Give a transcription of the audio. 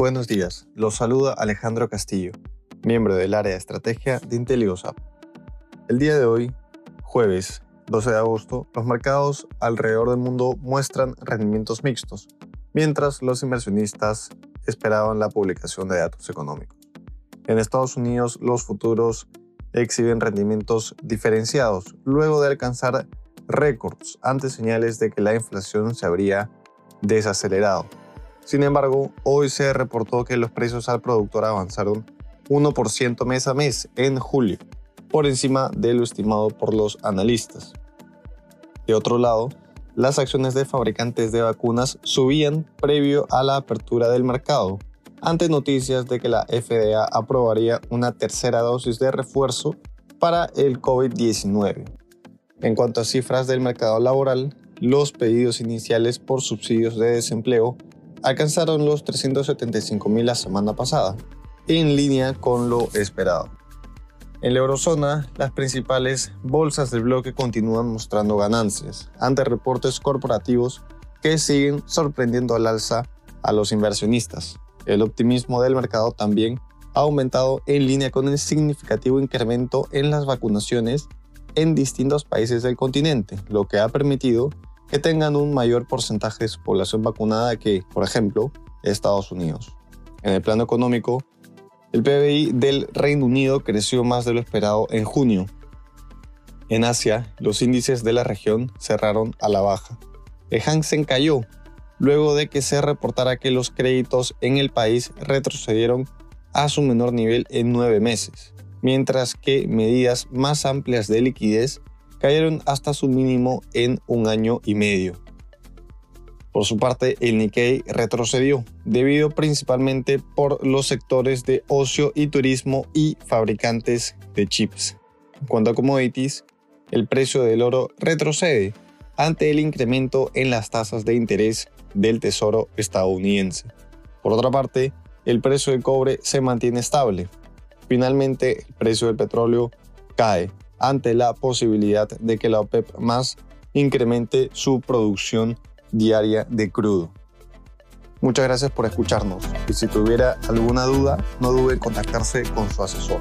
Buenos días, los saluda Alejandro Castillo, miembro del área de estrategia de IntelioSAP. El día de hoy, jueves 12 de agosto, los mercados alrededor del mundo muestran rendimientos mixtos, mientras los inversionistas esperaban la publicación de datos económicos. En Estados Unidos, los futuros exhiben rendimientos diferenciados luego de alcanzar récords ante señales de que la inflación se habría desacelerado. Sin embargo, hoy se reportó que los precios al productor avanzaron 1% mes a mes en julio, por encima de lo estimado por los analistas. De otro lado, las acciones de fabricantes de vacunas subían previo a la apertura del mercado, ante noticias de que la FDA aprobaría una tercera dosis de refuerzo para el COVID-19. En cuanto a cifras del mercado laboral, los pedidos iniciales por subsidios de desempleo alcanzaron los 375.000 la semana pasada, en línea con lo esperado. En la eurozona, las principales bolsas del bloque continúan mostrando ganancias ante reportes corporativos que siguen sorprendiendo al alza a los inversionistas. El optimismo del mercado también ha aumentado en línea con el significativo incremento en las vacunaciones en distintos países del continente, lo que ha permitido que tengan un mayor porcentaje de su población vacunada que, por ejemplo, Estados Unidos. En el plano económico, el PBI del Reino Unido creció más de lo esperado en junio. En Asia, los índices de la región cerraron a la baja. El Hansen cayó luego de que se reportara que los créditos en el país retrocedieron a su menor nivel en nueve meses, mientras que medidas más amplias de liquidez cayeron hasta su mínimo en un año y medio. Por su parte, el Nikkei retrocedió, debido principalmente por los sectores de ocio y turismo y fabricantes de chips. En cuanto a commodities, el precio del oro retrocede ante el incremento en las tasas de interés del Tesoro estadounidense. Por otra parte, el precio del cobre se mantiene estable. Finalmente, el precio del petróleo cae, ante la posibilidad de que la OPEP más incremente su producción diaria de crudo. Muchas gracias por escucharnos y si tuviera alguna duda no dude en contactarse con su asesor.